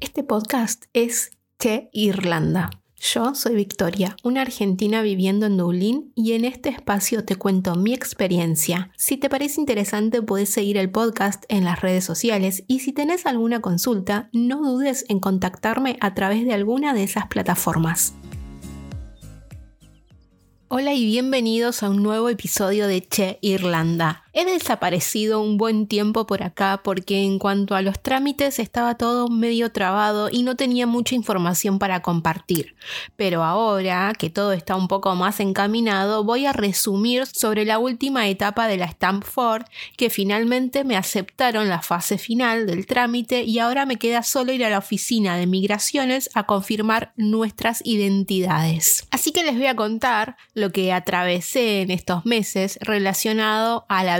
Este podcast es Che Irlanda. Yo soy Victoria, una argentina viviendo en Dublín y en este espacio te cuento mi experiencia. Si te parece interesante puedes seguir el podcast en las redes sociales y si tenés alguna consulta no dudes en contactarme a través de alguna de esas plataformas. Hola y bienvenidos a un nuevo episodio de Che Irlanda. He desaparecido un buen tiempo por acá porque en cuanto a los trámites estaba todo medio trabado y no tenía mucha información para compartir. Pero ahora que todo está un poco más encaminado, voy a resumir sobre la última etapa de la Stamp Ford que finalmente me aceptaron la fase final del trámite y ahora me queda solo ir a la oficina de migraciones a confirmar nuestras identidades. Así que les voy a contar lo que atravesé en estos meses relacionado a la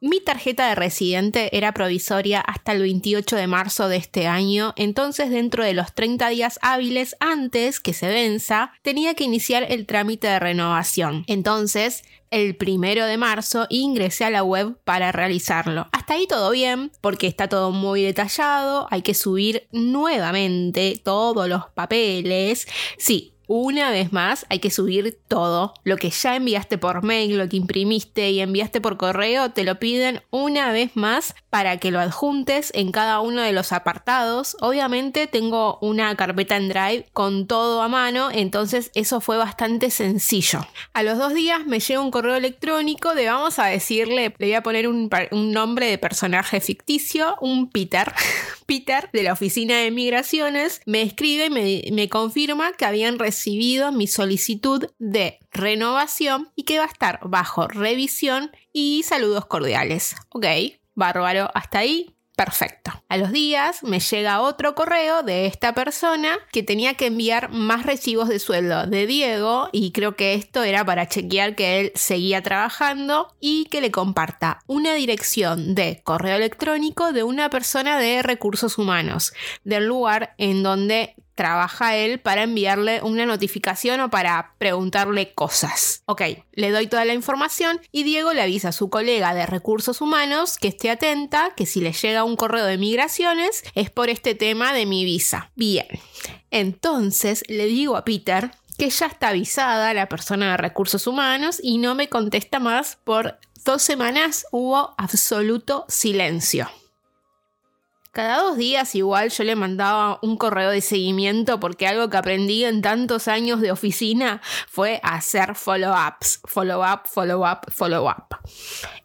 Mi tarjeta de residente era provisoria hasta el 28 de marzo de este año, entonces dentro de los 30 días hábiles antes que se venza, tenía que iniciar el trámite de renovación. Entonces, el primero de marzo ingresé a la web para realizarlo. Hasta ahí todo bien, porque está todo muy detallado, hay que subir nuevamente todos los papeles. Sí, una vez más, hay que subir todo. Lo que ya enviaste por mail, lo que imprimiste y enviaste por correo, te lo piden una vez más para que lo adjuntes en cada uno de los apartados. Obviamente tengo una carpeta en Drive con todo a mano, entonces eso fue bastante sencillo. A los dos días me llega un correo electrónico de, vamos a decirle, le voy a poner un, nombre de personaje ficticio, un Peter. Peter de la oficina de migraciones me escribe y me, me confirma que habían recibido recibido mi solicitud de renovación y que va a estar bajo revisión y saludos cordiales. Ok, bárbaro, hasta ahí Perfecto. A los días me llega otro correo de esta persona que tenía que enviar más recibos de sueldo de Diego y creo que esto era para chequear que él seguía trabajando y que le comparta una dirección de correo electrónico de una persona de recursos humanos del lugar en donde trabaja él para enviarle una notificación o para preguntarle cosas. Ok, le doy toda la información y Diego le avisa a su colega de recursos humanos que esté atenta, que si le llega un correo de migraciones es por este tema de mi visa. Bien, entonces le digo a Peter que ya está avisada la persona de recursos humanos y no me contesta más por dos semanas hubo absoluto silencio. Cada dos días igual yo le mandaba un correo de seguimiento porque algo que aprendí en tantos años de oficina fue hacer follow-ups. Follow-up, follow-up, follow-up.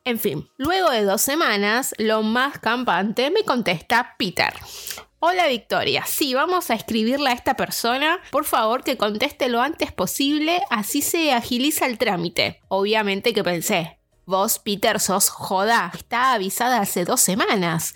En fin, luego de dos semanas, lo más campante me contesta Peter. Hola Victoria, sí, vamos a escribirle a esta persona. Por favor que conteste lo antes posible, así se agiliza el trámite. Obviamente que pensé, vos Peter sos joda, está avisada hace dos semanas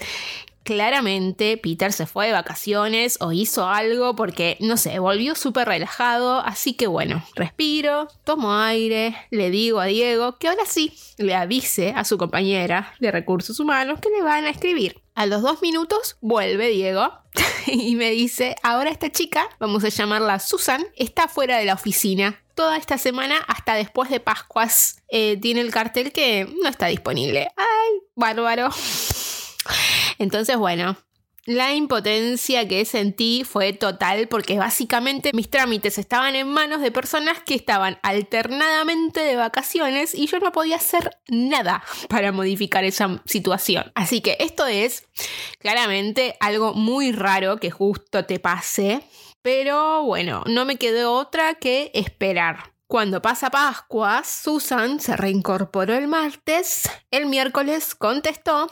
claramente Peter se fue de vacaciones o hizo algo porque, no sé, volvió súper relajado, así que bueno, respiro, tomo aire, le digo a Diego que ahora sí le avise a su compañera de recursos humanos que le van a escribir. A los dos minutos vuelve Diego y me dice, ahora esta chica, vamos a llamarla Susan, está fuera de la oficina. Toda esta semana, hasta después de Pascuas, eh, tiene el cartel que no está disponible. ¡Ay, bárbaro! Entonces, bueno, la impotencia que sentí fue total porque básicamente mis trámites estaban en manos de personas que estaban alternadamente de vacaciones y yo no podía hacer nada para modificar esa situación. Así que esto es claramente algo muy raro que justo te pase, pero bueno, no me quedó otra que esperar. Cuando pasa Pascua, Susan se reincorporó el martes, el miércoles contestó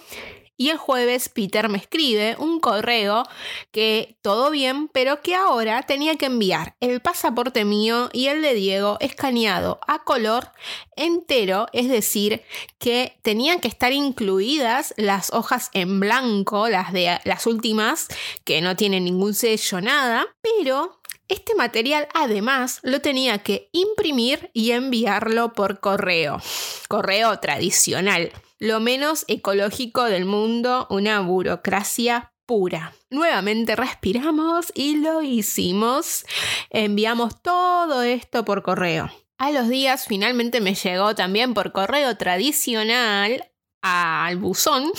y el jueves Peter me escribe un correo que todo bien, pero que ahora tenía que enviar el pasaporte mío y el de Diego escaneado a color entero, es decir, que tenían que estar incluidas las hojas en blanco, las de las últimas que no tienen ningún sello nada, pero este material además lo tenía que imprimir y enviarlo por correo, correo tradicional lo menos ecológico del mundo, una burocracia pura. Nuevamente respiramos y lo hicimos. Enviamos todo esto por correo. A los días finalmente me llegó también por correo tradicional al buzón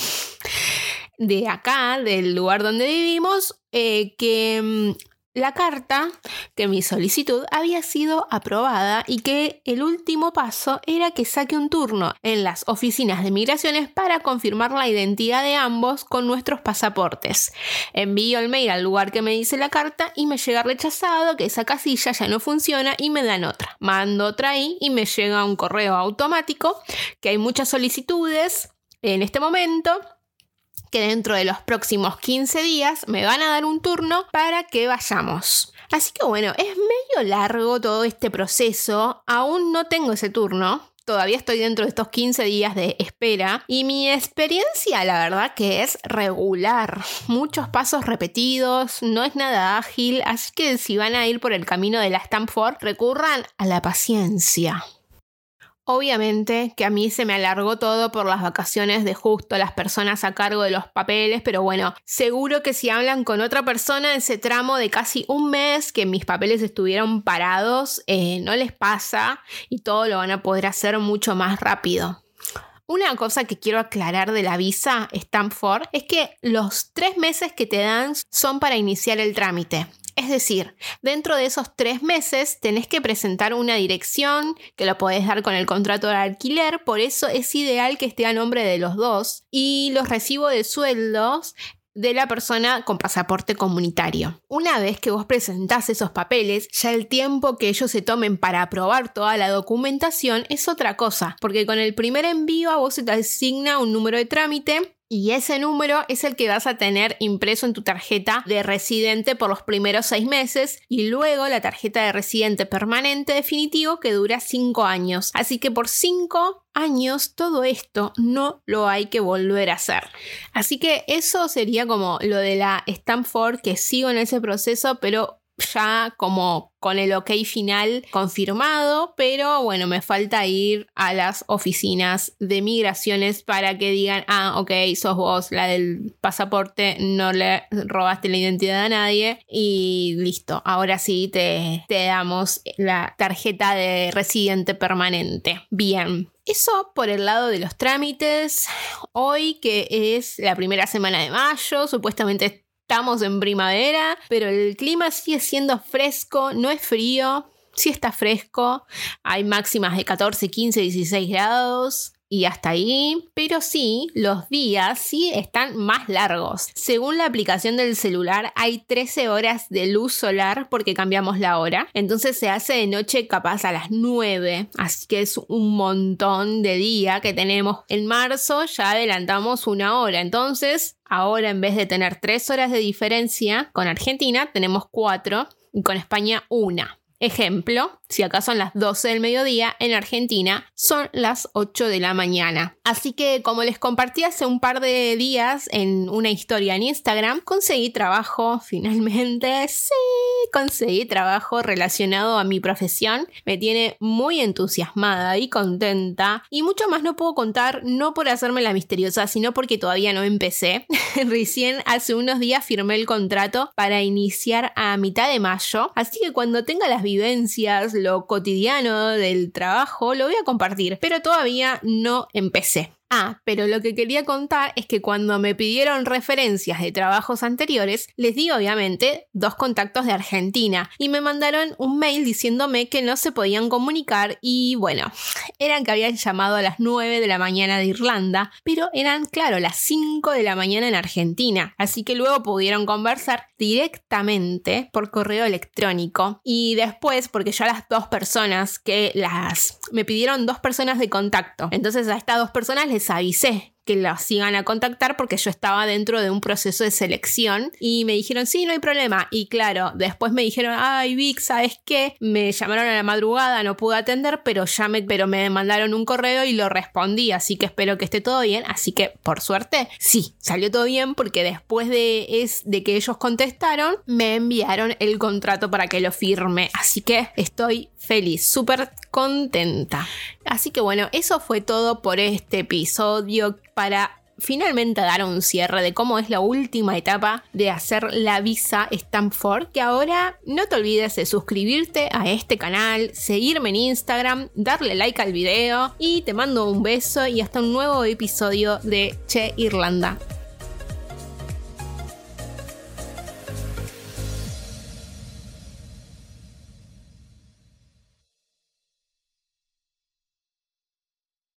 de acá, del lugar donde vivimos, eh, que mm, la carta que mi solicitud había sido aprobada y que el último paso era que saque un turno en las oficinas de migraciones para confirmar la identidad de ambos con nuestros pasaportes. Envío el mail al lugar que me dice la carta y me llega rechazado que esa casilla ya no funciona y me dan otra. Mando otra ahí y me llega un correo automático que hay muchas solicitudes en este momento que dentro de los próximos 15 días me van a dar un turno para que vayamos. Así que bueno, es medio largo todo este proceso, aún no tengo ese turno, Todavía estoy dentro de estos 15 días de espera y mi experiencia la verdad que es regular. Muchos pasos repetidos, no es nada ágil, así que si van a ir por el camino de la Stanford, recurran a la paciencia. Obviamente que a mí se me alargó todo por las vacaciones de justo las personas a cargo de los papeles, pero bueno, seguro que si hablan con otra persona ese tramo de casi un mes que mis papeles estuvieron parados, eh, no les pasa y todo lo van a poder hacer mucho más rápido. Una cosa que quiero aclarar de la visa Stanford es que los tres meses que te dan son para iniciar el trámite. Es decir, dentro de esos tres meses tenés que presentar una dirección que lo podés dar con el contrato de alquiler, por eso es ideal que esté a nombre de los dos y los recibos de sueldos de la persona con pasaporte comunitario. Una vez que vos presentás esos papeles, ya el tiempo que ellos se tomen para aprobar toda la documentación es otra cosa, porque con el primer envío a vos se te asigna un número de trámite y ese número es el que vas a tener impreso en tu tarjeta de residente por los primeros seis meses y luego la tarjeta de residente permanente definitivo que dura cinco años. Así que por cinco años todo esto no lo hay que volver a hacer. Así que eso sería como lo de la Stanford que sigo en ese proceso, pero ya como con el ok final confirmado, pero bueno, me falta ir a las oficinas de migraciones para que digan, ah, ok, sos vos la del pasaporte, no le robaste la identidad a nadie y listo, ahora sí te, te damos la tarjeta de residente permanente. Bien, eso por el lado de los trámites. Hoy, que es la primera semana de mayo, supuestamente estamos en primavera, pero el clima sigue siendo fresco, no es frío, sí está fresco, hay máximas de 14, 15, 16 grados y hasta ahí, pero sí, los días sí están más largos. Según la aplicación del celular, hay 13 horas de luz solar porque cambiamos la hora, entonces se hace de noche capaz a las 9, así que es un montón de día que tenemos. En marzo ya adelantamos una hora, entonces ahora en vez de tener 3 horas de diferencia con Argentina, tenemos 4 y con España una. Ejemplo, si acá son las 12 del mediodía, en Argentina son las 8 de la mañana. Así que como les compartí hace un par de días en una historia en Instagram, conseguí trabajo finalmente. Sí, conseguí trabajo relacionado a mi profesión. Me tiene muy entusiasmada y contenta. Y mucho más no puedo contar, no por hacerme la misteriosa, sino porque todavía no empecé. Recién hace unos días firmé el contrato para iniciar a mitad de mayo. Así que cuando tenga las vivencias, lo cotidiano del trabajo, lo voy a compartir, pero todavía no empecé. Ah, pero lo que quería contar es que cuando me pidieron referencias de trabajos anteriores, les di obviamente dos contactos de Argentina y me mandaron un mail diciéndome que no se podían comunicar y bueno, eran que habían llamado a las 9 de la mañana de Irlanda, pero eran claro las 5 de la mañana en Argentina, así que luego pudieron conversar directamente por correo electrónico. Y después porque ya las dos personas que las me pidieron dos personas de contacto, entonces a estas dos personas les avisé que las iban a contactar porque yo estaba dentro de un proceso de selección y me dijeron, sí, no hay problema. Y claro, después me dijeron, ay, Vic, ¿sabes qué? Me llamaron a la madrugada, no pude atender, pero ya me, pero me mandaron un correo y lo respondí, así que espero que esté todo bien. Así que, por suerte, sí, salió todo bien porque después de, es, de que ellos contestaron, me enviaron el contrato para que lo firme. Así que estoy feliz, súper contenta. Así que bueno, eso fue todo por este episodio para finalmente dar un cierre de cómo es la última etapa de hacer la visa Stanford, que ahora no te olvides de suscribirte a este canal, seguirme en Instagram, darle like al video y te mando un beso y hasta un nuevo episodio de Che Irlanda.